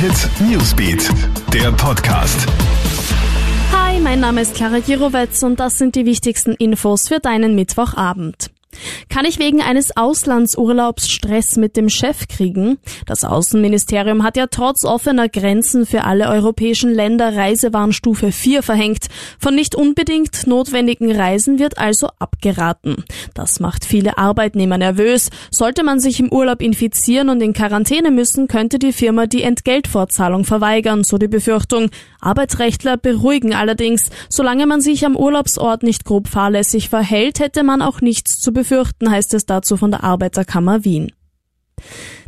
Hit Newsbeat, der Podcast. Hi, mein Name ist Clara Girovetz und das sind die wichtigsten Infos für deinen Mittwochabend. Kann ich wegen eines Auslandsurlaubs Stress mit dem Chef kriegen? Das Außenministerium hat ja trotz offener Grenzen für alle europäischen Länder Reisewarnstufe 4 verhängt. Von nicht unbedingt notwendigen Reisen wird also abgeraten. Das macht viele Arbeitnehmer nervös. Sollte man sich im Urlaub infizieren und in Quarantäne müssen, könnte die Firma die Entgeltfortzahlung verweigern, so die Befürchtung. Arbeitsrechtler beruhigen allerdings, solange man sich am Urlaubsort nicht grob fahrlässig verhält, hätte man auch nichts zu befürchten, heißt es dazu von der Arbeiterkammer Wien.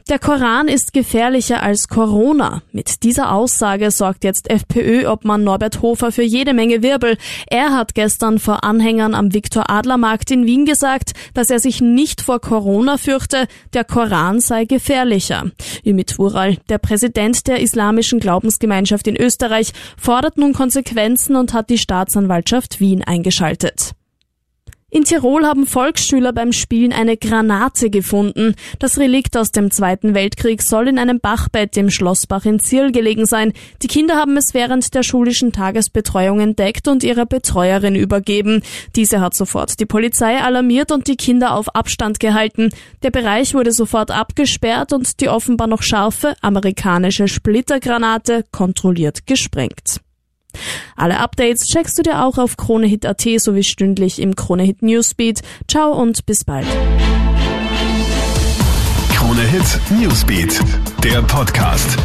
Der Koran ist gefährlicher als Corona. Mit dieser Aussage sorgt jetzt FPÖ-Obmann Norbert Hofer für jede Menge Wirbel. Er hat gestern vor Anhängern am Viktor-Adler-Markt in Wien gesagt, dass er sich nicht vor Corona fürchte, der Koran sei gefährlicher. Ümit Ural, der Präsident der Islamischen Glaubensgemeinschaft in Österreich, fordert nun Konsequenzen und hat die Staatsanwaltschaft Wien eingeschaltet. In Tirol haben Volksschüler beim Spielen eine Granate gefunden. Das Relikt aus dem Zweiten Weltkrieg soll in einem Bachbett im Schlossbach in Zierl gelegen sein. Die Kinder haben es während der schulischen Tagesbetreuung entdeckt und ihrer Betreuerin übergeben. Diese hat sofort die Polizei alarmiert und die Kinder auf Abstand gehalten. Der Bereich wurde sofort abgesperrt und die offenbar noch scharfe amerikanische Splittergranate kontrolliert gesprengt. Alle Updates checkst du dir auch auf KroneHit.at sowie stündlich im KroneHit Newsbeat. Ciao und bis bald. KroneHit Newsbeat, der Podcast.